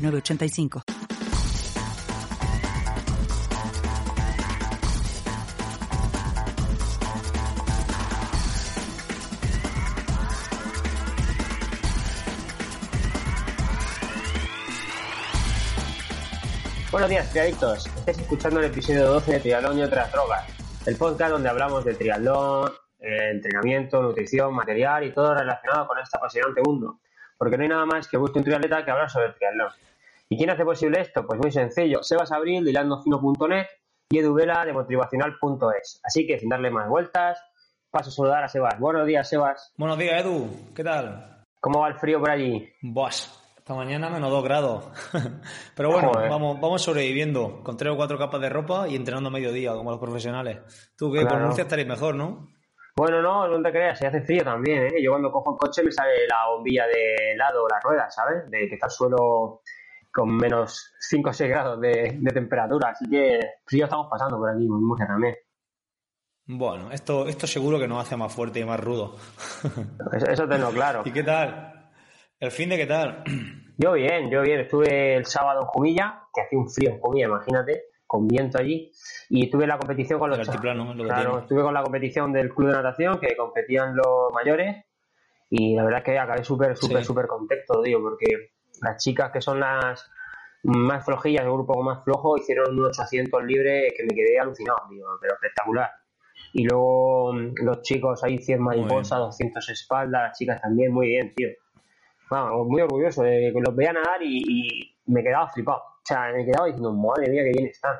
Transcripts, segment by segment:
985. Buenos días, triadictos. Estáis escuchando el episodio 12 de Triatlón y otras drogas, el podcast donde hablamos de triatlón, eh, entrenamiento, nutrición, material y todo relacionado con este apasionante mundo. Porque no hay nada más que busque un triatleta que hablar sobre triatlón. ¿Y quién hace posible esto? Pues muy sencillo, Sebas Abril de hilandofino.net y Edu Vela de motivacional.es. Así que sin darle más vueltas, paso a saludar a Sebas. Buenos días, Sebas. Buenos días, Edu. ¿Qué tal? ¿Cómo va el frío por allí? Buas, esta mañana menos 2 grados. Pero bueno, vamos, vamos sobreviviendo con tres o cuatro capas de ropa y entrenando a mediodía, como los profesionales. Tú que por Murcia estaréis mejor, ¿no? Bueno, no, no te creas, se hace frío también, ¿eh? Yo cuando cojo el coche me sale la bombilla de lado, la rueda, ¿sabes? De que está el suelo con menos 5 o 6 grados de, temperatura. Así que frío estamos pasando por aquí, en Murcia también. Bueno, esto, esto seguro que nos hace más fuerte y más rudo. Eso, tengo claro. ¿Y qué tal? ¿El fin de qué tal? Yo bien, yo bien. Estuve el sábado en Jumilla, que hacía un frío en Jumilla, imagínate, con viento allí. Y estuve en la competición con los Claro, estuve con la competición del club de natación, que competían los mayores. Y la verdad es que acabé súper, súper, súper contento, digo, porque las chicas que son las más flojillas, el grupo más flojo, hicieron un 800 libres que me quedé alucinado, digo, pero espectacular. Y luego mm, los chicos ahí 100 mariposas, 200 espaldas, las chicas también, muy bien, tío. Vamos, muy orgulloso de que los veía nadar y, me quedaba flipado. O sea, me quedaba diciendo, madre mía, qué bien están.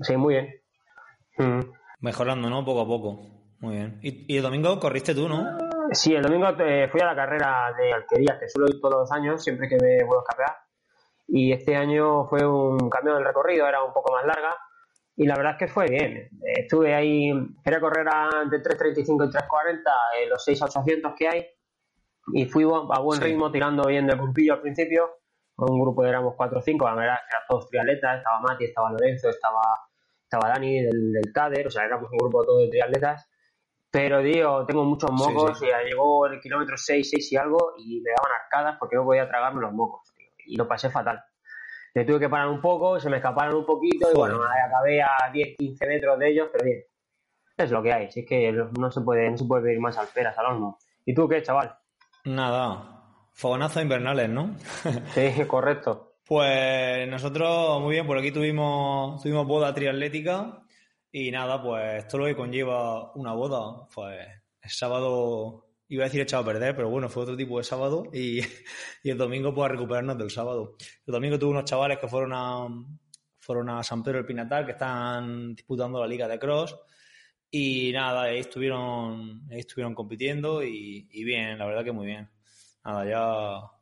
Sí, muy bien. Mm. Mejorando, ¿no? Poco a poco. Muy bien. ¿Y, el domingo corriste tú, no? Sí, el domingo eh, fui a la carrera de alquería, que suelo ir todos los años, siempre que me vuelvo a escapear. Y este año fue un cambio del recorrido, era un poco más larga. Y la verdad es que fue bien. Estuve ahí, quería correr entre 3.35 y 3.40 en los 6 a 800 que hay. Y fui a buen ritmo, tirando bien del grupillo al principio. Con un grupo de éramos 4 o 5, la verdad que eran todos triatletas. Estaba Mati, estaba Lorenzo, estaba, estaba Dani del, del CADER. O sea, éramos un grupo todo de triatletas pero, tío, tengo muchos mocos y ya llegó el kilómetro 6, 6 y algo y me daban arcadas porque no podía tragarme los mocos, tío. Y lo pasé fatal. Me tuve que parar un poco, se me escaparon un poquito y bueno, acabé a 10, 15 metros de ellos, pero bien. Es lo que hay, si es que no se puede, no se puede pedir más alperas al horno. ¿Y tú qué, chaval? Nada, fogonazos invernales, ¿no? sí, correcto. Pues nosotros, muy bien, por aquí tuvimos, tuvimos boda triatlética y nada, pues todo lo que conlleva una boda, pues el sábado, iba a decir echado a perder, pero bueno, fue otro tipo de sábado y, el domingo pues a recuperarnos del sábado. El domingo tuve unos chavales que fueron a, fueron a San Pedro del Pinatar, que están disputando la liga de cross y nada, ahí estuvieron, ahí estuvieron compitiendo y, y bien, la verdad que muy bien. Nada, ya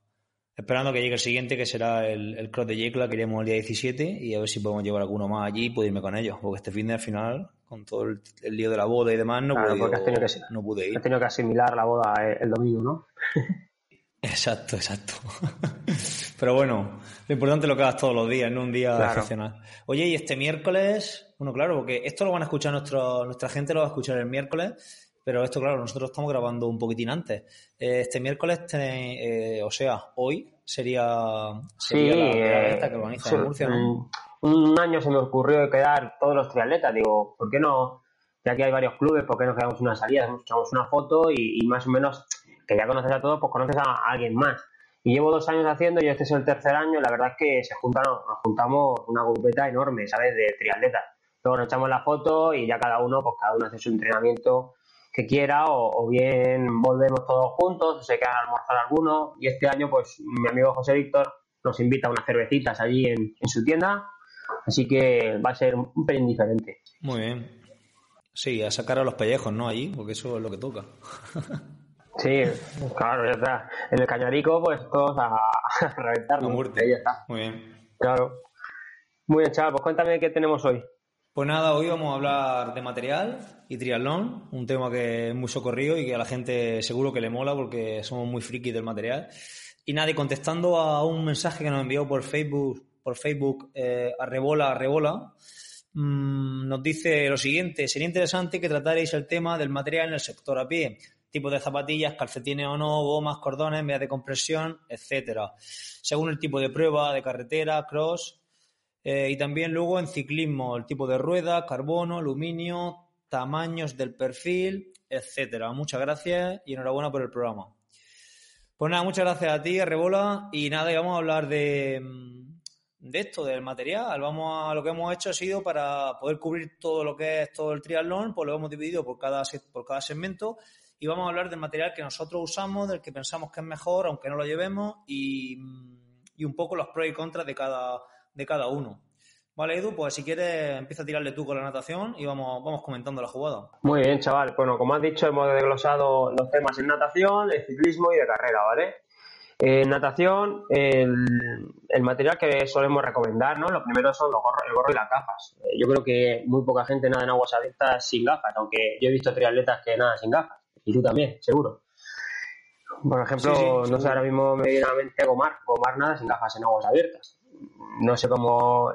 Esperando que llegue el siguiente, que será el, el cross de Yecla, que iremos el día 17, y a ver si podemos llevar alguno más allí y puedo irme con ellos. Porque este fin de final, con todo el, lío de la boda y demás, no, pude, que, no pude ir. Has tenido que asimilar la boda el, domingo, ¿no? exacto, exacto. Pero bueno, lo importante es lo que hagas todos los días, no un día excepcional. Oye, y este miércoles, bueno, claro, porque esto lo van a escuchar nuestro, nuestra gente, lo va a escuchar el miércoles. Pero esto, claro, nosotros estamos grabando un poquitín antes. Eh, este miércoles, eh, o sea, hoy sería, sería la, eh, que organiza en Murcia, ¿no? Un año se me ocurrió quedar todos los triatletas. Digo, ¿por qué no? Ya que hay varios clubes, ¿por qué no quedamos una salida? Echamos una foto y, más o menos, que ya conoces a todos, pues conoces a, alguien más. Y llevo dos años haciendo y este es el tercer año. La verdad es que se juntan, nos juntamos una grupeta enorme, ¿sabes? De triatletas. Luego nos echamos la foto y ya cada uno, pues cada uno hace su entrenamiento que quiera o, bien volvemos todos juntos, o se quedan a almorzar algunos y este año pues mi amigo José Víctor nos invita a unas cervecitas allí en, su tienda, así que va a ser un pelín diferente. Muy bien. Sí, a sacar a los pellejos, ¿no? Allí, porque eso es lo que toca. Sí, claro, ya está. En el Cañarico, pues todos a, a reventar. Ahí está. Muy bien. Claro. Muy bien, chaval, pues cuéntame qué tenemos hoy. Pues nada, hoy vamos a hablar de material y triatlón, un tema que es muy socorrido y que a la gente seguro que le mola porque somos muy frikis del material. Y nada, y contestando a un mensaje que nos envió por Facebook, por Facebook eh, a Rebola, a Rebola, mmm, nos dice lo siguiente, sería interesante que tratarais el tema del material en el sector a pie, tipo de zapatillas, calcetines o no, gomas, cordones, medias de compresión, etcétera, según el tipo de prueba, de carretera, cross, eh, y también luego en ciclismo, el tipo de rueda, carbono, aluminio, tamaños del perfil, etcétera. Muchas gracias y enhorabuena por el programa. Pues nada, muchas gracias a ti, Rebola. Y nada, y vamos a hablar de, de esto, del material. Vamos a lo que hemos hecho ha sido para poder cubrir todo lo que es todo el triatlón, pues lo hemos dividido por cada, por cada segmento y vamos a hablar del material que nosotros usamos, del que pensamos que es mejor, aunque no lo llevemos, y, y un poco los pros y contras de cada, de cada uno. Vale, Edu, pues si quieres empieza a tirarle tú con la natación y vamos, vamos comentando la jugada. Muy bien, chaval. Bueno, como has dicho, hemos desglosado los temas en natación, de ciclismo y de carrera, ¿vale? En natación, el, el, material que solemos recomendar, ¿no? Lo primero son los gorros, el gorro y las gafas. Eh, yo creo que muy poca gente nada en aguas abiertas sin gafas, aunque yo he visto triatletas que nada sin gafas. Y tú también, seguro. Por ejemplo, sí, sí, no sé, ahora mismo me viene a la mente Gomar. Gomar nada sin gafas en aguas abiertas no sé cómo.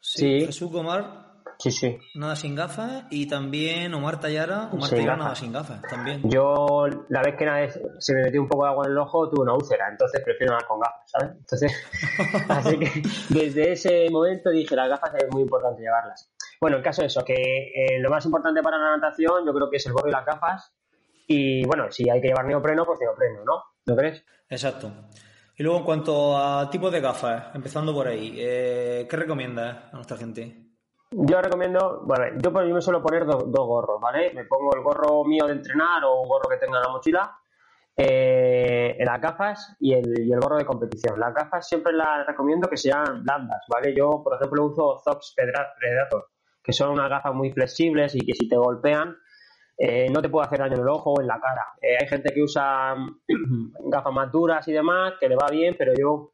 Sí, Jesús Omar. Sí, sí. Nada sin gafas. Y también Omar Tallara. Omar Tallara nada sin gafas también. Yo, la vez que una vez se me metió un poco de agua en el ojo, tuve una úlcera. Entonces prefiero nada con gafas, ¿sabes? Entonces, así que desde ese momento dije, las gafas es muy importante llevarlas. Bueno, el caso es eso, que eh, lo más importante para la natación yo creo que es el gorro y las gafas. Y bueno, si hay que llevar neopreno, pues neopreno, ¿no? ¿No crees? Exacto. Y luego, en cuanto a tipos de gafas, empezando por ahí, eh, ¿qué recomiendas a nuestra gente? Yo recomiendo, bueno, yo, yo me suelo poner dos, gorros, ¿vale? Me pongo el gorro mío de entrenar o un gorro que tenga en la mochila, eh, las gafas y el, y el, gorro de competición. Las gafas siempre las recomiendo que sean blandas, ¿vale? Yo, por ejemplo, uso Zox Predator, que son unas gafas muy flexibles y que si te golpean eh, no te puede hacer daño en el ojo o en la cara. Eh, hay gente que usa gafas más duras y demás, que le va bien, pero yo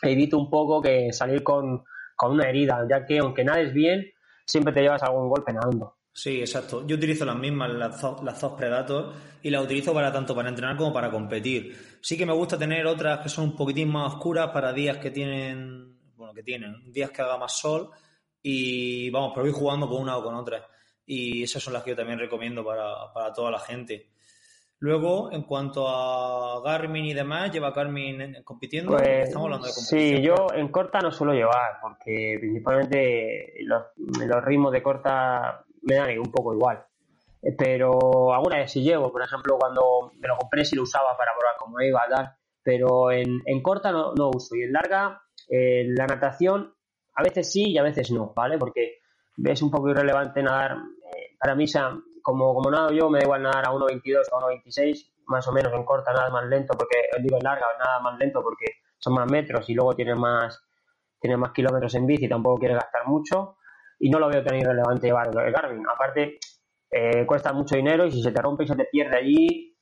evito un poco que salir con, con una herida, ya que aunque nades bien, siempre te llevas algún golpe nadando. Sí, exacto. Yo utilizo las mismas, las, las Predator, y las utilizo para tanto para entrenar como para competir. Sí que me gusta tener otras que son un poquitín más oscuras para días que tienen, bueno, que tienen, días que haga más sol, y vamos, pero voy jugando con una o con otra y esas son las que yo también recomiendo para, para toda la gente. Luego, en cuanto a Garmin y demás, ¿lleva Garmin compitiendo? Pues, Estamos hablando de Sí, yo en corta no suelo llevar, porque principalmente los, los, ritmos de corta me dan un poco igual. Pero alguna vez sí llevo, por ejemplo, cuando me lo compré sí lo usaba para probar cómo iba a dar, pero en, en corta no, no, uso. Y en larga, eh, la natación a veces sí y a veces no, ¿vale? Porque es un poco irrelevante nadar para mí, como, como nada yo, me da igual nadar a 1.22 o a 1.26, más o menos en corta, nada más lento, porque digo en larga, nada más lento porque son más metros y luego tienes más, tienes más kilómetros en bici, tampoco quieres gastar mucho y no lo veo tan irrelevante llevar el Garmin. Aparte, eh, cuesta mucho dinero y si se te rompe y se te pierde allí,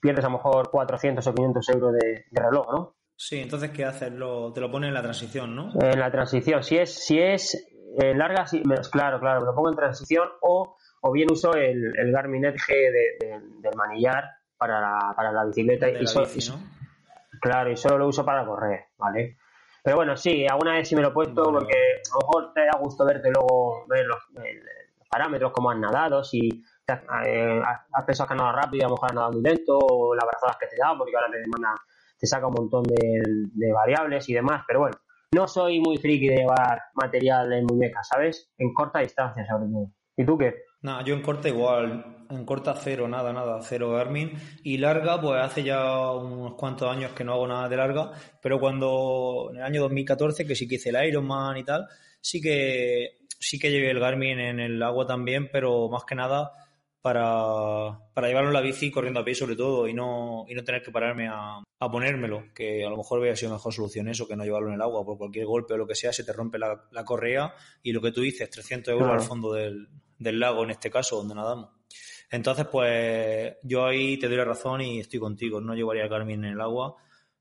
pierdes a lo mejor 400 o 500 euros de, de reloj, ¿no? Sí, entonces, ¿qué haces? Lo, te lo pones en la transición, ¿no? En la transición. Si es, si es eh, larga, sí, claro, claro, lo pongo en transición o, o bien uso el, el Garmin Edge de, de, del manillar para la, para la bicicleta. y, la so, bici, ¿no? Claro, y solo lo uso para correr, ¿vale? Pero bueno, sí, alguna vez sí me lo he puesto porque a lo mejor te da gusto verte luego, ver los, los parámetros, cómo has nadado, si has, eh, has pensado que has nadado rápido y a lo mejor has nadado muy lento, o las brazadas que te da, porque ahora te demanda, te saca un montón de, de variables y demás, pero bueno, no soy muy friki de llevar material en muñecas, ¿sabes? En corta distancia, sobre todo. ¿Y tú qué? Nada, yo en corta igual, en corta cero, nada, nada, cero Garmin. Y larga, pues hace ya unos cuantos años que no hago nada de larga, pero cuando en el año 2014, que sí que hice el Ironman y tal, sí que sí que llevé el Garmin en el agua también, pero más que nada para, para llevarlo en la bici corriendo a pie sobre todo y no, y no tener que pararme a, a ponérmelo, que a lo mejor hubiera sido mejor solución eso que no llevarlo en el agua, por cualquier golpe o lo que sea, se te rompe la, la correa y lo que tú dices, 300 euros claro. al fondo del, del, lago en este caso, donde nadamos. Entonces, pues yo ahí te doy la razón y estoy contigo. No llevaría a Garmin en el agua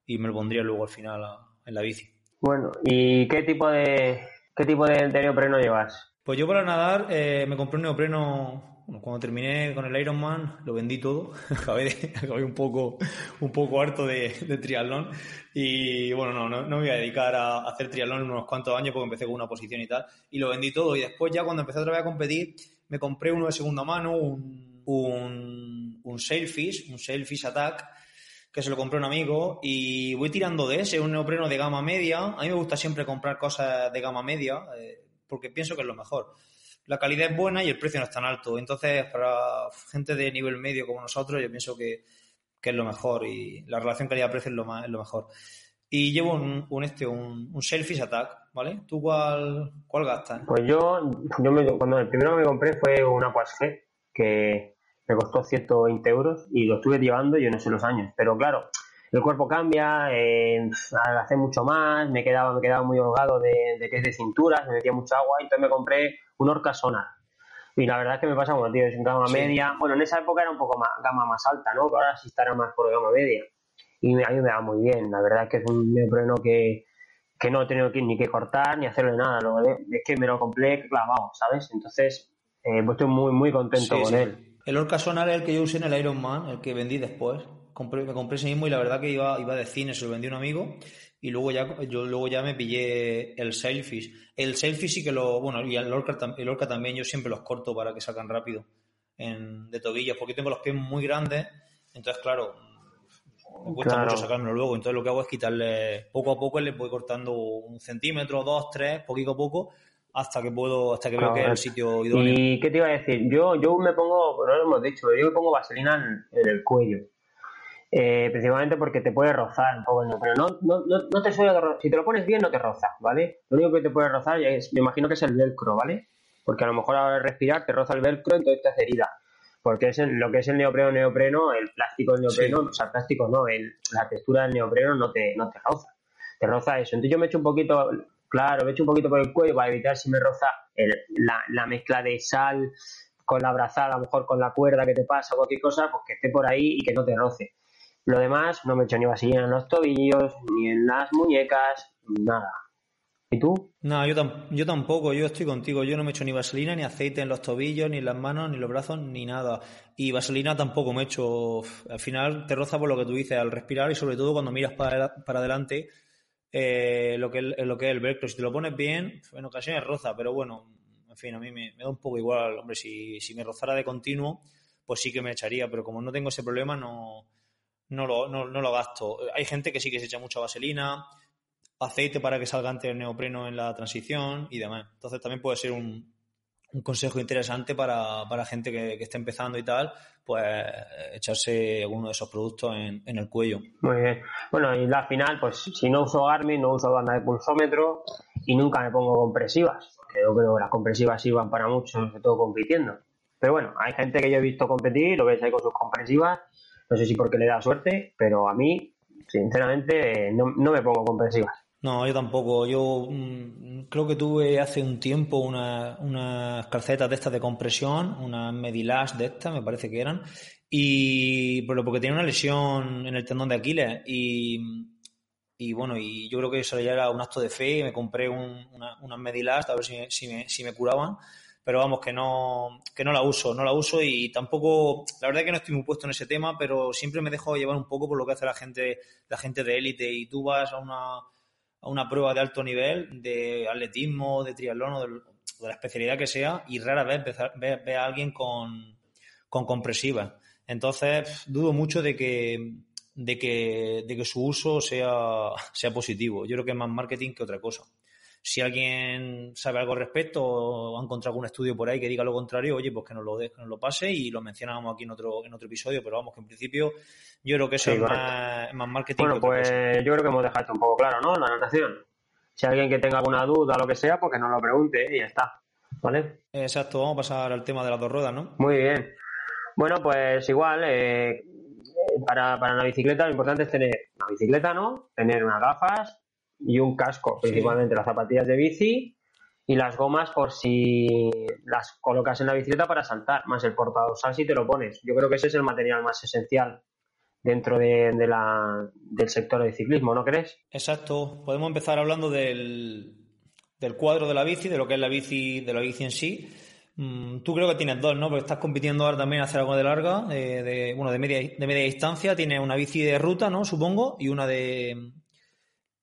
y me lo pondría luego al final en la bici. Bueno, ¿y qué tipo de qué tipo de, neopreno llevas? Pues yo para nadar eh, me compré un neopreno cuando terminé con el Ironman lo vendí todo, acabé, un poco un poco harto de, triatlón. Y bueno, no, no, me voy a dedicar a hacer triatlón en unos cuantos años porque empecé con una posición y tal. Y lo vendí todo. Y después ya cuando empecé otra vez a competir me compré uno de segunda mano, un, un, un Sailfish, un Sailfish Attack que se lo compré a un amigo. Y voy tirando de ese, un neopreno de gama media. A mí me gusta siempre comprar cosas de gama media eh, porque pienso que es lo mejor. La calidad es buena y el precio no es tan alto. Entonces, para gente de nivel medio como nosotros, yo pienso que, es lo mejor y la relación calidad-precio es lo, más, es lo mejor. Y llevo un, este, un, un Selfish Attack, ¿vale? ¿Tú cuál, cuál gastas? Pues yo, yo cuando el primero que me compré fue una Aquas que me costó 120 euros y lo estuve llevando yo no sé los años. Pero claro, el cuerpo cambia, eh, al hacer mucho más, me quedaba, me quedaba muy holgado de, de que es de cinturas, me metía mucha agua, entonces me compré un Orca Sonar. Y la verdad es que me pasa como, tío, es gama media. Bueno, en esa época era un poco más gama más alta, ¿no? Pero ahora sí estará más por gama media. Y a mí me va muy bien. La verdad es que es un neopreno que, que no he tenido que, ni que cortar ni hacerle nada. Lo es que me lo compré clavado, ¿sabes? Entonces, eh, pues estoy muy, muy contento con él. El Orca Sonar es el que yo usé en el Iron Man, el que vendí después. Compré, me compré ese mismo y la verdad que iba, iba de cine, se lo vendí a un amigo y luego ya yo luego ya me pillé el Sailfish. El Sailfish sí que lo, bueno, y el Orca, el Orca también yo siempre los corto para que salgan rápido en, de tobillas, porque tengo los pies muy grandes, entonces claro, me cuesta mucho sacármelo luego, entonces lo que hago es quitarle, poco a poco le voy cortando un centímetro, dos, tres, poquito a poco, hasta que puedo, hasta que veo que es el sitio idóneo. ¿Y qué te iba a decir? Yo, yo me pongo, no lo hemos dicho, yo me pongo vaselina en, el cuello. Eh, principalmente porque te puede rozar un poco el pero no, no, no, te suele si te lo pones bien no te roza, ¿vale? Lo único que te puede rozar es, me imagino que es el velcro, ¿vale? Porque a lo mejor al respirar te roza el velcro, entonces te hace herida. Porque es lo que es el neopreno, neopreno, el plástico del neopreno, o sea, el plástico no, el, la textura del neopreno no te, no te roza. Te roza eso. Entonces yo me echo un poquito, Claro, me echo un poquito por el cuello para evitar si me roza la, mezcla de sal con la brazada, a lo mejor con la cuerda que te pasa o cualquier cosa, pues que esté por ahí y que no te roce. Lo demás, no me echo ni vaselina en los tobillos, ni en las muñecas, nada. ¿Y tú? No, yo, yo tampoco, yo estoy contigo. Yo no me echo ni vaselina, ni aceite en los tobillos, ni en las manos, ni los brazos, ni nada. Y vaselina tampoco me echo. Al final te roza por lo que tú dices al respirar y sobre todo cuando miras para, para adelante eh, lo, que, lo que es el velcro. Si te lo pones bien, en ocasiones roza, pero bueno, en fin, a mí me, da un poco igual. Hombre, si, si, me rozara de continuo, pues sí que me echaría, pero como no tengo ese problema, no, no, lo, no, no lo gasto. Hay gente que sí que se echa mucha vaselina, aceite para que salga antes el neopreno en la transición y demás. Entonces también puede ser un, un consejo interesante para, para gente que, que, esté empezando y tal, pues echarse alguno de esos productos en, el cuello. Muy bien. Bueno, y la final, pues si no uso Garmin, no uso banda de pulsómetro y nunca me pongo compresivas, porque creo que las compresivas sirvan para mucho, sobre todo compitiendo. Pero bueno, hay gente que yo he visto competir, lo ves ahí con sus compresivas, no sé si porque le da suerte, pero a mí, sinceramente, no, no me pongo compresivas. No, yo tampoco. Yo mm, creo que tuve hace un tiempo unas una calcetas de estas de compresión, unas Medilash de estas, me parece que eran, y pero porque tenía una lesión en el tendón de Aquiles y, y bueno, y yo creo que eso ya era un acto de fe, me compré un, una, unas Medilash a ver si, si me curaban, pero vamos, que no, que no la uso, no la uso y tampoco, la verdad es que no estoy muy puesto en ese tema, pero siempre me dejo llevar un poco por lo que hace la gente, la gente de élite y tú vas a una a una prueba de alto nivel de atletismo, de triatlón o de, la especialidad que sea y rara vez ve, a alguien con, con compresiva. Entonces, dudo mucho de que, de que, de que su uso sea, sea positivo. Yo creo que es más marketing que otra cosa. Si alguien sabe algo al respecto o ha encontrado algún estudio por ahí que diga lo contrario, oye, pues que nos lo, que nos lo pase y lo mencionamos aquí en otro, en otro episodio, pero vamos, que en principio yo creo que eso es más, marketing. Bueno, pues yo creo que hemos dejado esto un claro claro, ¿no? La anotación. Si alguien que tenga alguna duda o lo que sea, pues que nos lo pregunte y ya está. ¿Vale? Exacto, vamos a pasar al tema de las dos ruedas, ¿no? Muy bien. Bueno, pues igual, eh, para, para una bicicleta lo importante es tener una bicicleta, ¿no? Tener unas gafas, y un casco, principalmente las zapatillas de bici y las gomas por si las colocas en la bicicleta para saltar, más el portadorsal si te lo pones. Yo creo que ese es el material más esencial dentro de, la, del sector del ciclismo, ¿no crees? Exacto. Podemos empezar hablando del, del cuadro de la bici, de lo que es la bici, de la bici en sí. Mm, tú creo que tienes dos, ¿no? Porque estás compitiendo ahora también a hacer algo de larga, de, bueno, de media, de media distancia. Tienes una bici de ruta, ¿no? Supongo, y una de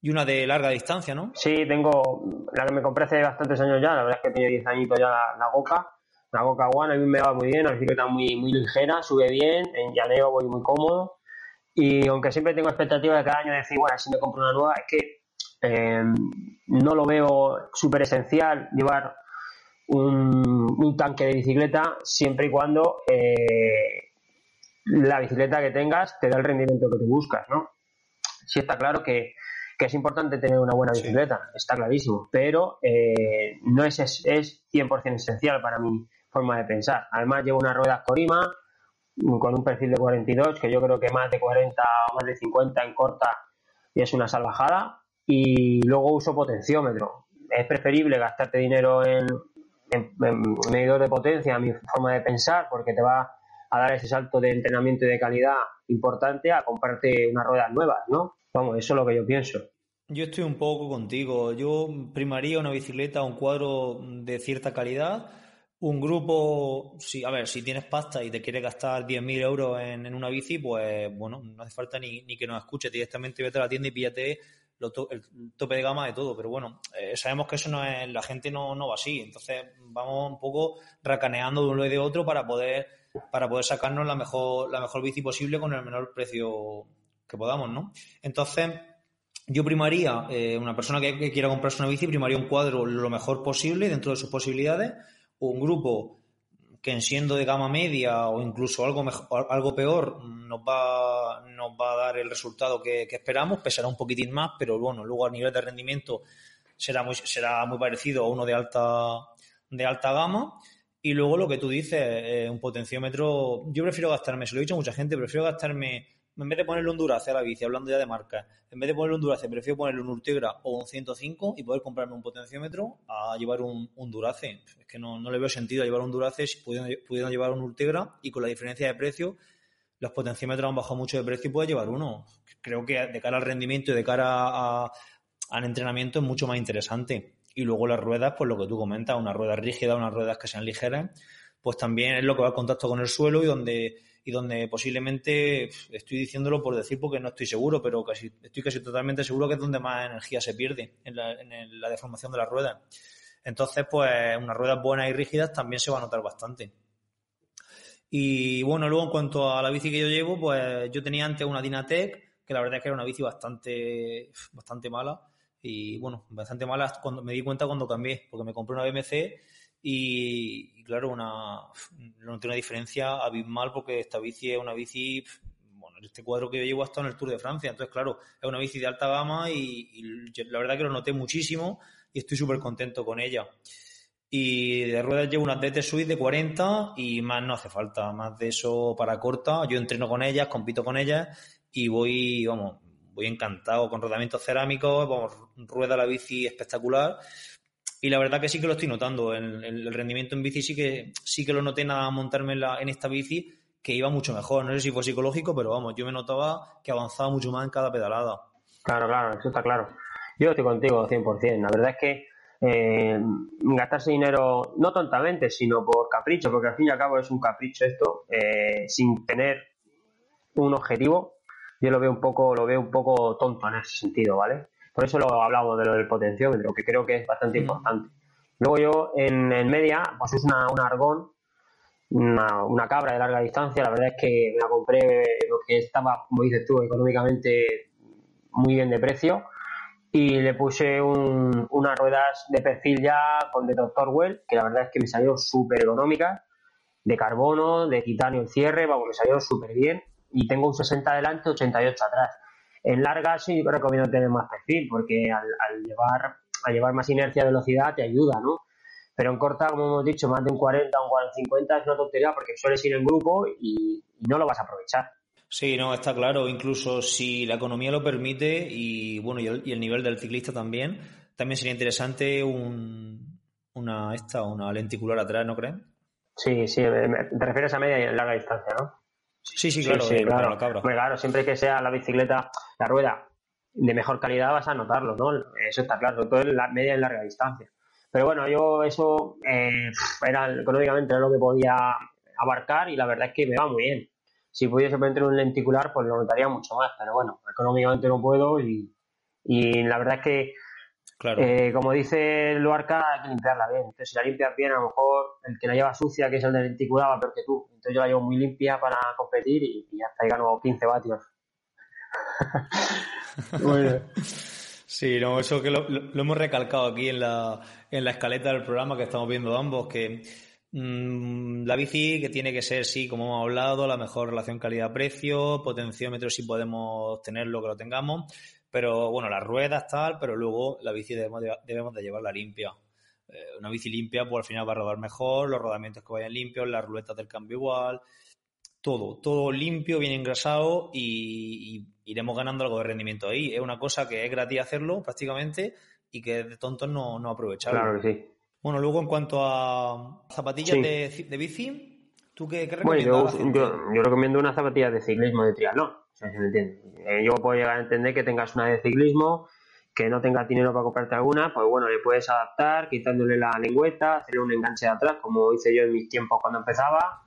y una de larga distancia, ¿no? Sí, tengo la que me compré hace bastantes años ya. La verdad es que tiene 10 añitos ya la, Goka. La Goka One a mí me va muy bien, la bicicleta muy, muy ligera, sube bien, en llaneo voy muy cómodo. Y aunque siempre tengo expectativa de cada año decir, bueno, si me compro una nueva, es que eh, no lo veo súper esencial llevar un, tanque de bicicleta siempre y cuando eh, la bicicleta que tengas te da el rendimiento que tú buscas, ¿no? Sí está claro que, es importante tener una buena bicicleta, está clarísimo, pero eh, no es, es, es 100% esencial para mi forma de pensar. Además llevo unas ruedas Corima con un perfil de 42, que yo creo que más de 40 o más de 50 en corta y es una salvajada y luego uso potenciómetro. Es preferible gastarte dinero en, medidor de potencia, a mi forma de pensar, porque te va a dar ese salto de entrenamiento y de calidad importante a comprarte unas ruedas nuevas, ¿no? Vamos, eso es lo que yo pienso. Yo estoy un poco contigo. Yo primaría una bicicleta, un cuadro de cierta calidad. Un grupo, si, a ver, si tienes pasta y te quieres gastar 10.000 euros en, en, una bici, pues bueno, no hace falta ni, ni que nos escuches. Directamente vete a la tienda y píllate el tope de gama de todo, pero bueno, eh, sabemos que eso no es, la gente no, no va así, entonces vamos un poco racaneando de uno y de otro para poder, para poder sacarnos la mejor, la mejor bici posible con el menor precio que podamos, ¿no? Entonces, yo primaría, eh, una persona que, quiera comprarse una bici, primaría un cuadro lo mejor posible dentro de sus posibilidades, un grupo que siendo de gama media o incluso algo mejor, algo peor nos va, nos va a dar el resultado que, esperamos, pesará un poquitín más, pero bueno, luego a nivel de rendimiento será muy, será muy parecido a uno de alta, de alta gama. Y luego lo que tú dices, eh, un potenciómetro, yo prefiero gastarme, se lo he dicho a mucha gente, prefiero gastarme en vez de ponerle un Durace a la bici, hablando ya de marca, en vez de ponerle un Durace, prefiero ponerle un Ultegra o un 105 y poder comprarme un potenciómetro a llevar un, un Durace. Es que no, le veo sentido a llevar un Durace si pudiendo, llevar un Ultegra y con la diferencia de precio, los potenciómetros han bajado mucho de precio y puedes llevar uno. Creo que de cara al rendimiento y de cara al entrenamiento es mucho más interesante. Y luego las ruedas, pues lo que tú comentas, una rueda rígida, unas ruedas que sean ligeras, pues también es lo que va en contacto con el suelo y donde y donde posiblemente estoy diciéndolo por decir porque no estoy seguro, pero casi estoy casi totalmente seguro que es donde más energía se pierde en la, deformación de las ruedas. Entonces, pues unas ruedas buenas y rígidas también se va a notar bastante. Y bueno, luego en cuanto a la bici que yo llevo, pues yo tenía antes una Dynatec, que la verdad es que era una bici bastante, bastante mala. Y bueno, bastante mala cuando me di cuenta cuando cambié, porque me compré una BMC y, claro, una, noté una diferencia abismal porque esta bici es una bici, bueno, este cuadro que yo llevo hasta en el Tour de Francia, entonces claro, es una bici de alta gama y, la verdad que lo noté muchísimo y estoy súper contento con ella. Y de ruedas llevo una DT Suite de 40 y más no hace falta, más de eso para corta. Yo entreno con ellas, compito con ellas y voy, vamos, voy encantado con rodamientos cerámicos, vamos, rueda la bici espectacular y la verdad que sí que lo estoy notando. El, el, rendimiento en bici sí que, sí que lo noté nada montarme en, la, en esta bici, que iba mucho mejor. No sé si fue psicológico, pero vamos, yo me notaba que avanzaba mucho más en cada pedalada. Claro, claro, eso está claro. Yo estoy contigo 100%. La verdad es que eh, gastarse dinero no tontamente, sino por capricho, porque al fin y al cabo es un capricho esto, eh, sin tener un objetivo, yo lo veo un poco, lo veo un poco tonto en ese sentido, ¿vale? Por eso lo hablamos de lo del potenciómetro, que creo que es bastante mm. importante. Luego yo en, media, pues es una, argón, una, cabra de larga distancia. La verdad es que me la compré lo que estaba, como dices tú, económicamente muy bien de precio. Y le puse unas ruedas de perfil ya con de Dr. Well, que la verdad es que me salió súper económica, de carbono, de titanio el cierre, vamos, me salió súper bien. Y tengo un 60 adelante, 88 atrás. En larga sí recomiendo tener más perfil porque al, llevar, a llevar más inercia velocidad te ayuda, ¿no? Pero en corta, como hemos dicho, más de un 40 o un 50 es una tontería porque sueles ir en grupo y, no lo vas a aprovechar. Sí, no, está claro. Incluso si la economía lo permite y bueno y el, nivel del ciclista también, también sería interesante un, una esta, una lenticular atrás, ¿no crees? Sí, sí, te refieres a media y larga distancia, ¿no? Sí, sí, claro, sí, claro. Pues claro, siempre que sea la bicicleta, la rueda de mejor calidad vas a notarlo, ¿no? Eso está claro, todo en la media y larga distancia. Pero bueno, yo eso eh, era económicamente lo que podía abarcar y la verdad es que me va muy bien. Si pudiese meter un lenticular, pues lo notaría mucho más, pero bueno, económicamente no puedo y, y la verdad es que eh, como dice Luarca, hay que limpiarla bien. Entonces, si la limpias bien, a lo mejor el que la lleva sucia, que es el de lenticular, va peor que tú. Entonces, yo la llevo muy limpia para competir y, y hasta ahí gano 15 vatios. Sí, no, eso que lo, hemos recalcado aquí en la, en la escaleta del programa que estamos viendo ambos, que mm, la bici que tiene que ser, sí, como hemos hablado, la mejor relación calidad-precio, potenciómetro si podemos tenerlo, que lo tengamos, pero bueno, las ruedas tal, pero luego la bici debemos de, debemos de llevarla limpia. Eh, una bici limpia, pues al final va a rodar mejor, los rodamientos que vayan limpios, las ruletas del cambio igual, todo, todo limpio, bien engrasado y, iremos ganando algo de rendimiento ahí. Es una cosa que es gratis hacerlo prácticamente y que de tontos no, no aprovecharlo. Claro que sí. Bueno, luego en cuanto a zapatillas de, bici, ¿tú qué, recomiendas? Bueno, yo, yo, recomiendo una zapatilla de ciclismo de triatlón. Eh, yo puedo llegar a entender que tengas una de ciclismo, que no tengas dinero para comprarte alguna, pues bueno, le puedes adaptar quitándole la lengüeta, hacerle un enganche de atrás, como hice yo en mis tiempos cuando empezaba.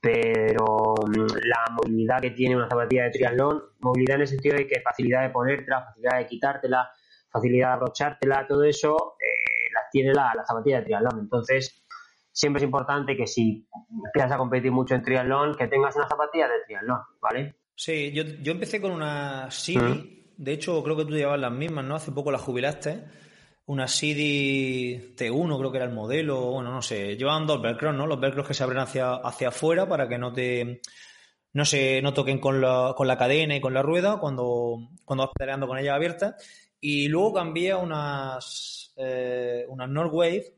Pero mm, la movilidad que tiene una zapatilla de triatlón, movilidad en el sentido de que facilidad de ponértela, facilidad de quitártela, facilidad de abrochártela, todo eso eh, las tiene la, la zapatilla de triatlón. Entonces, siempre es importante que si empiezas a competir mucho en triatlón, que tengas una zapatilla de triatlón, ¿vale? Sí, yo, yo empecé con una CD, de hecho creo que tú llevabas las mismas, ¿no? Hace poco las jubilaste. Una CD T1 creo que era el modelo, bueno, no sé. Llevaban dos velcros, ¿no? Los velcros que se abren hacia, hacia afuera para que no te no se no toquen con la, con la cadena y con la rueda cuando, cuando vas pedaleando con ella abierta. Y luego cambié a unas, eh, unas Northwave.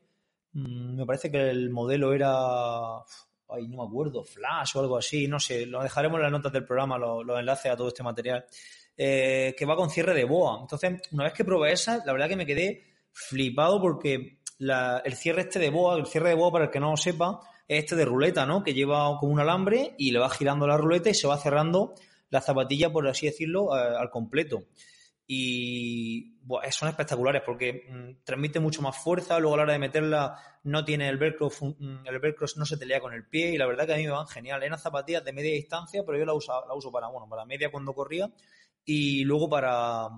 Mm, me parece que el modelo era ay, no me acuerdo, Flash o algo así, no sé, lo dejaremos en las notas del programa, los, enlaces a todo este material, eh, que va con cierre de boa. Entonces, una vez que probé esa, la verdad que me quedé flipado porque el cierre este de boa, el cierre de boa, para el que no lo sepa, es este de ruleta, ¿no? Que lleva como un alambre y le va girando la ruleta y se va cerrando la zapatilla, por así decirlo, eh, al completo y son espectaculares porque mm, transmite mucho más fuerza, luego a la hora de meterla no tiene el velcro, mm, el velcro no se te lea con el pie y la verdad que a mí me van genial. Eran zapatillas de media distancia, pero yo la uso, la uso para, bueno, para media cuando corría y luego para,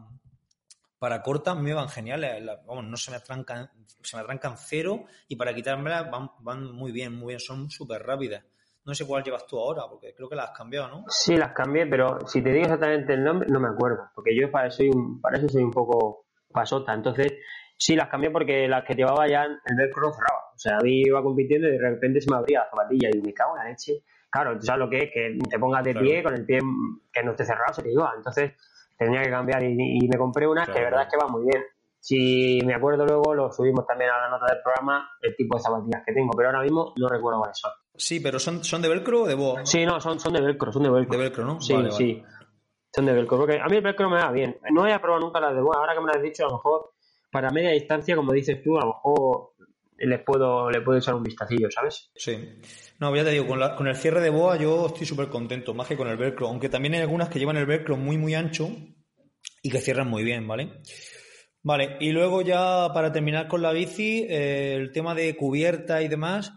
para corta me van geniales. vamos, no se me atrancan, se me atrancan cero y para quitármelas van, van muy bien, muy bien, son súper rápidas. No sé cuál llevas tú ahora, porque creo que la has cambiado, ¿no? Sí, las cambié, pero si te digo exactamente el nombre, no me acuerdo, porque yo para, soy un, para eso soy un poco pasota. Entonces, sí, las cambié porque las que llevaba ya el velcro cerraba. O sea, a mí iba compitiendo y de repente se me abría la zapatilla y me cago en la leche. Claro, tú sabes lo que es, que te pongas de pie con el pie que no esté cerrado, se te iba. Entonces, tenía que cambiar y, me compré una que de verdad es que va muy bien. Si me acuerdo luego, lo subimos también a la nota del programa, el tipo de zapatillas que tengo, pero ahora mismo no recuerdo cuáles son. Sí, pero ¿son, son de velcro o de boa? Sí, no, son, son de velcro, son de velcro. De velcro, ¿no? Sí, sí. Son de velcro, porque a mí el velcro me va bien. No he probado nunca las de boa, ahora que me lo has dicho, a lo mejor para media distancia, como dices tú, a lo mejor les puedo, le puedo echar un vistacillo, ¿sabes? Sí. No, ya te digo, con, la, con el cierre de boa yo estoy súper contento, más que con el velcro, aunque también hay algunas que llevan el velcro muy, muy ancho y que cierran muy bien, ¿vale? Vale, y luego ya para terminar con la bici, eh, el tema de cubierta y demás,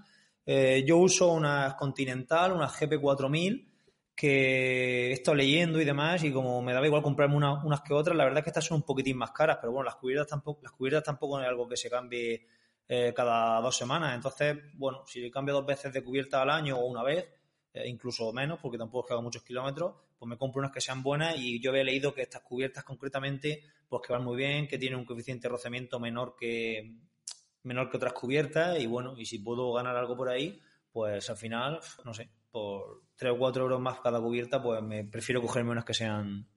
eh, yo uso una Continental, una GP4000, que he estado leyendo y demás, y como me daba igual comprarme unas que otras, la verdad es que estas son un poquitín más caras, pero bueno, las cubiertas tampoco, las cubiertas tampoco es algo que se cambie eh, cada dos semanas. Entonces, bueno, si cambio dos veces de cubierta al año o una vez, incluso menos, porque tampoco es que haga muchos kilómetros, pues me compro unas que sean buenas y yo había leído que estas cubiertas concretamente, pues que van muy bien, que tienen un coeficiente de rozamiento menor que, menor que otras cubiertas y bueno, y si puedo ganar algo por ahí, pues al final, no sé, por 3 o 4 euros más cada cubierta, pues me prefiero cogerme unas que sean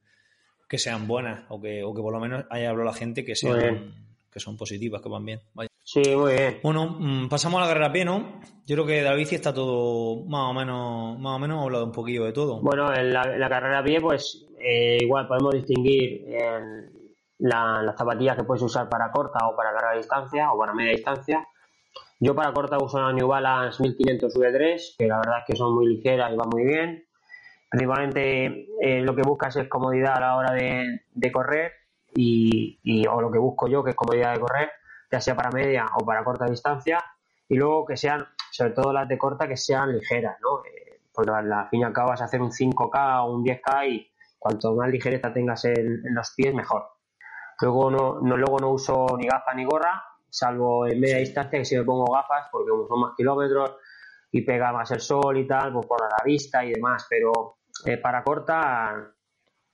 que sean buenas o que, o que por lo menos haya hablado la gente que sean que son positivas, que van bien. Sí, muy bien. Bueno, mm, pasamos a la carrera a pie, ¿no? Yo creo que la bici está todo más o menos, más o menos hablado un poquillo de todo. Bueno, en la, carrera a pie, pues eh, igual podemos distinguir en las zapatillas que puedes usar para corta o para larga distancia o para media distancia. Yo para corta uso una New Balance 1500 V3, que la verdad es que son muy ligeras y van muy bien. Principalmente eh, lo que buscas es comodidad a la hora de, correr y, o lo que busco yo que es comodidad de correr, ya sea para media o para corta distancia y luego que sean, sobre todo las de corta, que sean ligeras, ¿no? Eh, porque al fin y al vas a hacer un 5K o un 10K y cuanto más ligereza tengas en, los pies, mejor. Luego no, no, luego no uso ni gafas ni gorra, salvo en media distancia que si me pongo gafas porque son más kilómetros y pega más el sol y tal, pues por la vista y demás, pero eh, para corta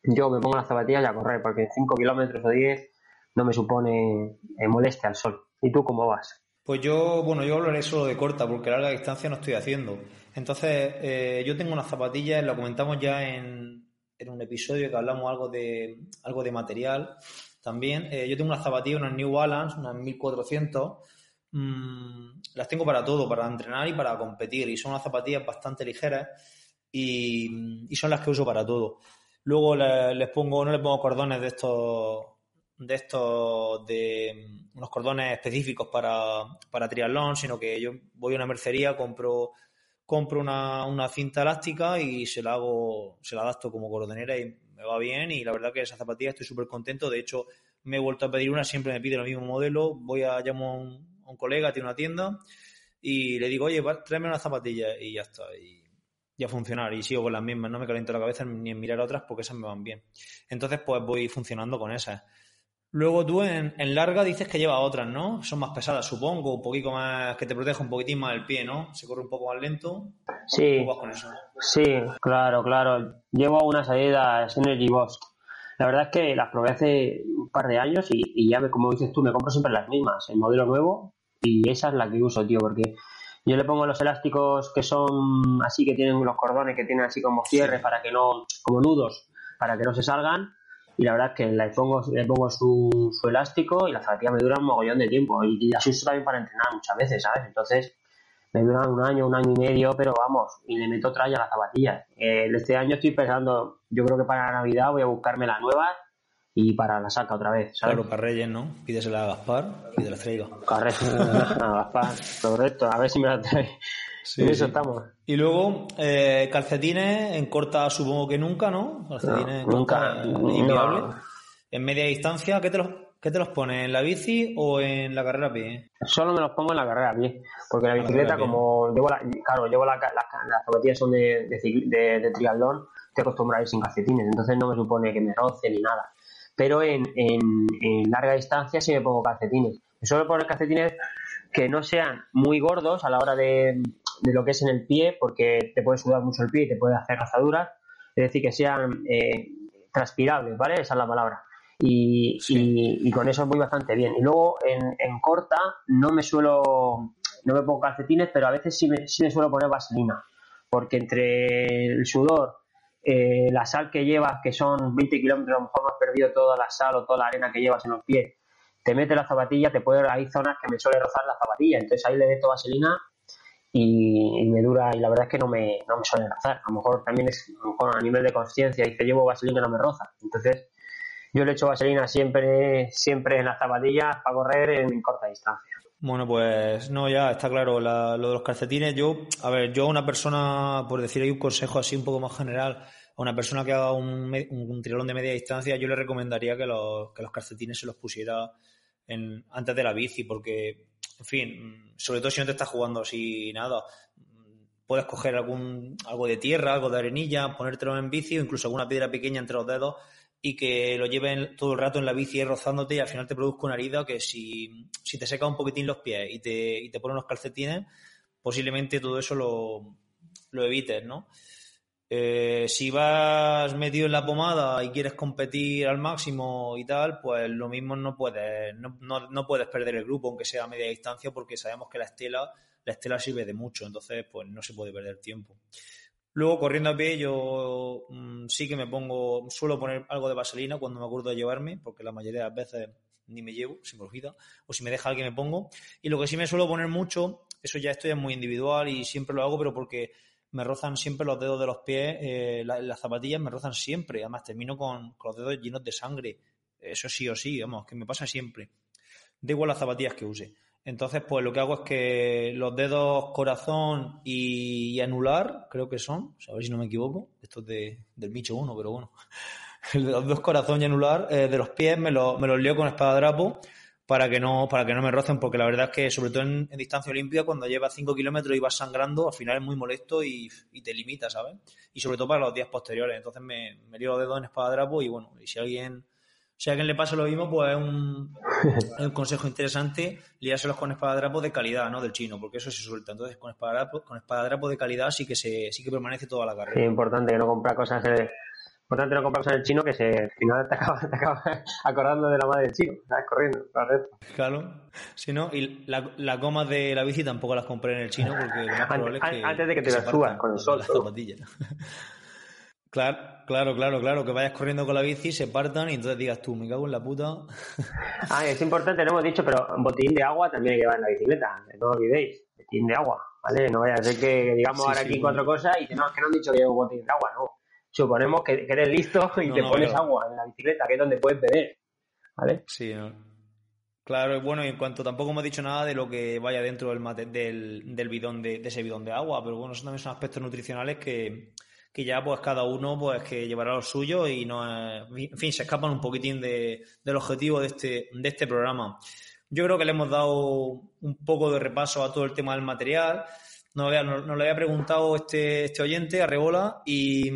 yo me pongo las zapatillas y a correr porque en 5 kilómetros o 10 no me supone eh, molestia al sol. ¿Y tú cómo vas? Pues yo, bueno, yo hablaré solo de corta porque larga distancia no estoy haciendo. Entonces, eh, yo tengo unas zapatillas, lo comentamos ya en, en, un episodio que hablamos algo de, algo de material también. yo tengo unas zapatillas, unas New Balance, unas 1400. Mm, las tengo para todo, para entrenar y para competir. Y son unas zapatillas bastante ligeras y, son las que uso para todo. Luego les, pongo, no les pongo cordones de estos, de estos, de mm, unos cordones específicos para, para triatlón, sino que yo voy a una mercería, compro, compro una, una cinta elástica y se la hago, se la adapto como cordonera y me va bien y la verdad que esa zapatilla estoy súper contento. De hecho, me he vuelto a pedir una, siempre me pide el mismo modelo. Voy a llamar a un, colega, tiene una tienda y le digo, oye, tráeme una zapatilla y ya está. Y y a funcionar. Y sigo con las mismas, no me caliento la cabeza ni en mirar otras porque esas me van bien. Entonces, pues voy funcionando con esas. Luego tú en, larga dices que lleva otras, ¿no? Son más pesadas, supongo, un poquito más, que te protege un poquitín más el pie, ¿no? Se corre un poco más lento. Sí. Sí, claro, claro. Llevo unas Adidas Energy Boss. La verdad es que las probé hace un par de años y, y ya, como dices tú, me compro siempre las mismas, el modelo nuevo, y esa es la que uso, tío, porque yo le pongo los elásticos que son así, que tienen los cordones que tienen así como cierre para que no, como nudos, para que no se salgan. Y la verdad es que le pongo, le pongo su, su elástico y la zapatilla me dura un mogollón de tiempo. Y, y así uso también para entrenar muchas veces, ¿sabes? Entonces me duran un año, un año y medio, pero vamos, y le meto tralla a las zapatillas. Eh, este año estoy pensando, yo creo que para Navidad voy a buscarme las nuevas y para la saca otra vez. ¿sabes? Claro, para Reyes, ¿no? Pídesela a Gaspar y te la traiga. a Gaspar, correcto, a ver si me la trae. Sí, eso estamos. Y luego, eh, calcetines en corta supongo que nunca, ¿no? Calcetines nunca, inviable. En media distancia, ¿qué te los ¿Qué te los pones? ¿En la bici o en la carrera a pie? Solo me los pongo en la carrera a pie. Porque la bicicleta, como llevo la, claro, llevo la, las zapatillas son de, de, de, triatlón, te acostumbras a ir sin calcetines. Entonces no me supone que me roce ni nada pero en, en, larga distancia sí me pongo calcetines. Me suelo poner calcetines que no sean muy gordos a la hora de, de, lo que es en el pie, porque te puede sudar mucho el pie y te puede hacer razaduras. Es decir, que sean eh, transpirables, ¿vale? Esa es la palabra. Y, y, con eso voy bastante bien. Y luego en, en, corta no me suelo, no me pongo calcetines, pero a veces sí me, sí me suelo poner vaselina, porque entre el sudor eh, la sal que llevas, que son 20 kilómetros, a lo mejor no has perdido toda la sal o toda la arena que llevas en los pies, te mete la zapatilla, te puede, hay zonas que me suele rozar la zapatilla, entonces ahí le meto vaselina y, me dura, y la verdad es que no me, no me suele rozar, a lo mejor también es a, nivel de conciencia, y que llevo vaselina no me roza, entonces yo le echo vaselina siempre, siempre en las zapatillas para correr en corta distancia. Bueno, pues no, ya está claro lo de los calcetines. Yo, a ver, yo a una persona, por decir ahí un consejo así un poco más general, a una persona que haga un, un, de media distancia, yo le recomendaría que los, que los calcetines se los pusiera en, antes de la bici, porque, en fin, sobre todo si no te estás jugando así nada, puedes coger algún, algo de tierra, algo de arenilla, ponértelo en bici o incluso alguna piedra pequeña entre los dedos y que lo lleven todo el rato en la bici rozándote y al final te produzca una herida que si, si te seca un poquitín los pies y te, y te ponen los calcetines, posiblemente todo eso lo, lo evites, ¿no? Eh, si vas metido en la pomada y quieres competir al máximo y tal, pues lo mismo no puedes, no, puedes perder el grupo, aunque sea a media distancia, porque sabemos que la estela, la estela sirve de mucho, entonces pues no se puede perder tiempo. Luego, corriendo a pie, yo mm, sí que me pongo, suelo poner algo de vaselina cuando me acuerdo de llevarme, porque la mayoría de las veces ni me llevo, se me olvida, o si me deja alguien me pongo. Y lo que sí me suelo poner mucho, eso ya esto es muy individual y siempre lo hago, pero porque me rozan siempre los dedos de los pies, eh, las zapatillas me rozan siempre, además termino con, con, los dedos llenos de sangre. Eso sí o sí, vamos, que me pasa siempre. Da igual las zapatillas que use. Entonces, pues lo que hago es que los dedos corazón y, anular, creo que son, a ver si no me equivoco, esto es de, del bicho 1, pero bueno, los dos corazón y anular eh, de los pies me, lo, me los lío con espada drapo para que no para que no me rocen, porque la verdad es que sobre todo en, distancia olímpica, cuando llevas 5 kilómetros y vas sangrando, al final es muy molesto y, te limita, ¿sabes? Y sobre todo para los días posteriores. Entonces me, me lío los dedos en espada drapo y bueno, y si alguien si a alguien le pasa lo mismo, pues es un, un consejo interesante liárselos con espadadrapo de calidad, ¿no? Del chino, porque eso se suelta. Entonces, con espadadrapo, con espadadrapo de calidad sí que se, sí que permanece toda la carrera. Sí, importante que no comprar cosas de, importante no comprar cosas del chino que se, al final te acabas, te acordando de la madre del chino. Corriendo, Claro, si no, y la, la goma de la bici tampoco las compré en el chino porque lo más probable es que. Antes de que te las subas con el sol. Claro, claro, claro, claro, que vayas corriendo con la bici, se partan y entonces digas tú, me cago en la puta. Ah, es importante, no hemos dicho, pero un botín de agua también hay que llevar en la bicicleta, no lo olvidéis, botín de agua, ¿vale? No vaya a ser que digamos ahora aquí cuatro cosas y que no, que no han dicho que llevo un botín de agua, no. Suponemos que, eres listo y te pones agua en la bicicleta, que es donde puedes beber, ¿vale? Sí, Claro, bueno, y en cuanto tampoco hemos dicho nada de lo que vaya dentro del, del, del bidón de, de, ese bidón de agua, pero bueno, son también son aspectos nutricionales que, que ya pues cada uno pues que llevará lo suyo y no en fin se escapan un poquitín de, del objetivo de este, de este programa. Yo creo que le hemos dado un poco de repaso a todo el tema del material. Nos, nos, lo había preguntado este, este oyente, a Rebola, y,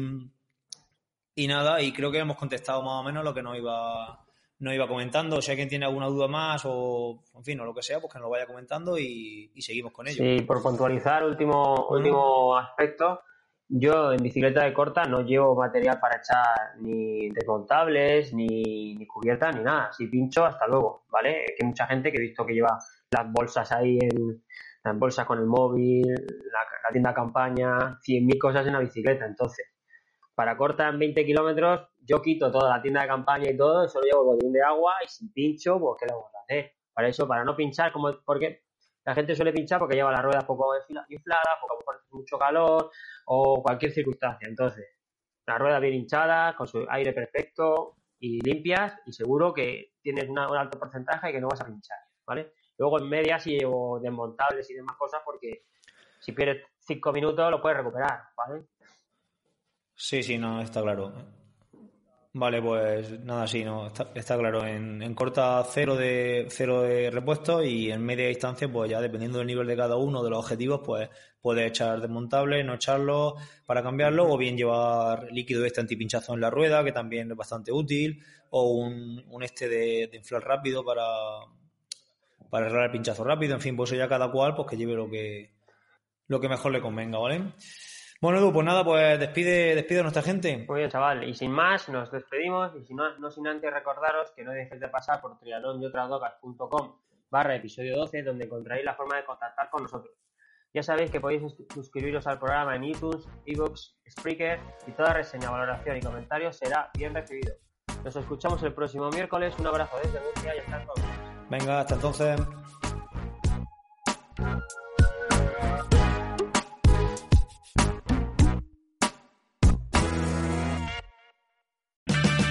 y nada, y creo que hemos contestado más o menos lo que nos iba, nos iba comentando. Si alguien tiene alguna duda más o, en fin, o lo que sea, pues que nos lo vaya comentando y, seguimos con ello. Sí, por puntualizar, último, último aspecto, yo en bicicleta de corta no llevo material para echar ni desmontables, ni, ni cubierta, ni nada. Si pincho, hasta luego, ¿vale? Que hay mucha gente que he visto que lleva las bolsas ahí en las bolsas con el móvil, la, tienda campaña, 100.000 cosas en la bicicleta. Entonces, para corta en 20 kilómetros, yo quito toda la tienda de campaña y todo, solo llevo el botín de agua y si pincho, pues ¿qué le vamos a hacer? Para eso, para no pinchar, como porque la gente suele pinchar porque lleva las ruedas poco infladas, porque a mucho calor o cualquier circunstancia. Entonces, las ruedas bien hinchadas, con su aire perfecto y limpias, y seguro que tienes un alto porcentaje y que no vas a pinchar, ¿vale? Luego en medias y llevo desmontables y demás cosas porque si pierdes cinco minutos lo puedes recuperar, ¿vale? Sí, sí, no, está claro. Vale, pues nada, sí, no, está, claro. En, corta cero de cero de repuesto y en media distancia, pues ya dependiendo del nivel de cada uno de los objetivos, pues puedes echar desmontable, no echarlo para cambiarlo, o bien llevar líquido este antipinchazo en la rueda, que también es bastante útil, o un, un este de, inflar rápido para, para arreglar el pinchazo rápido, en fin, pues eso ya cada cual, pues que lleve lo que, lo que mejor le convenga, ¿vale? Bueno, Edu, pues nada, pues despide, despide a nuestra gente. Muy bien, chaval. Y sin más, nos despedimos. Y si no, no sin antes recordaros que no dejéis de pasar por trialonyotradocas.com barra episodio 12, donde encontraréis la forma de contactar con nosotros. Ya sabéis que podéis suscribiros al programa en iTunes, ebooks, Spreaker y toda reseña, valoración y comentario será bien recibido. Nos escuchamos el próximo miércoles. Un abrazo desde Murcia y hasta entonces. Venga, hasta entonces.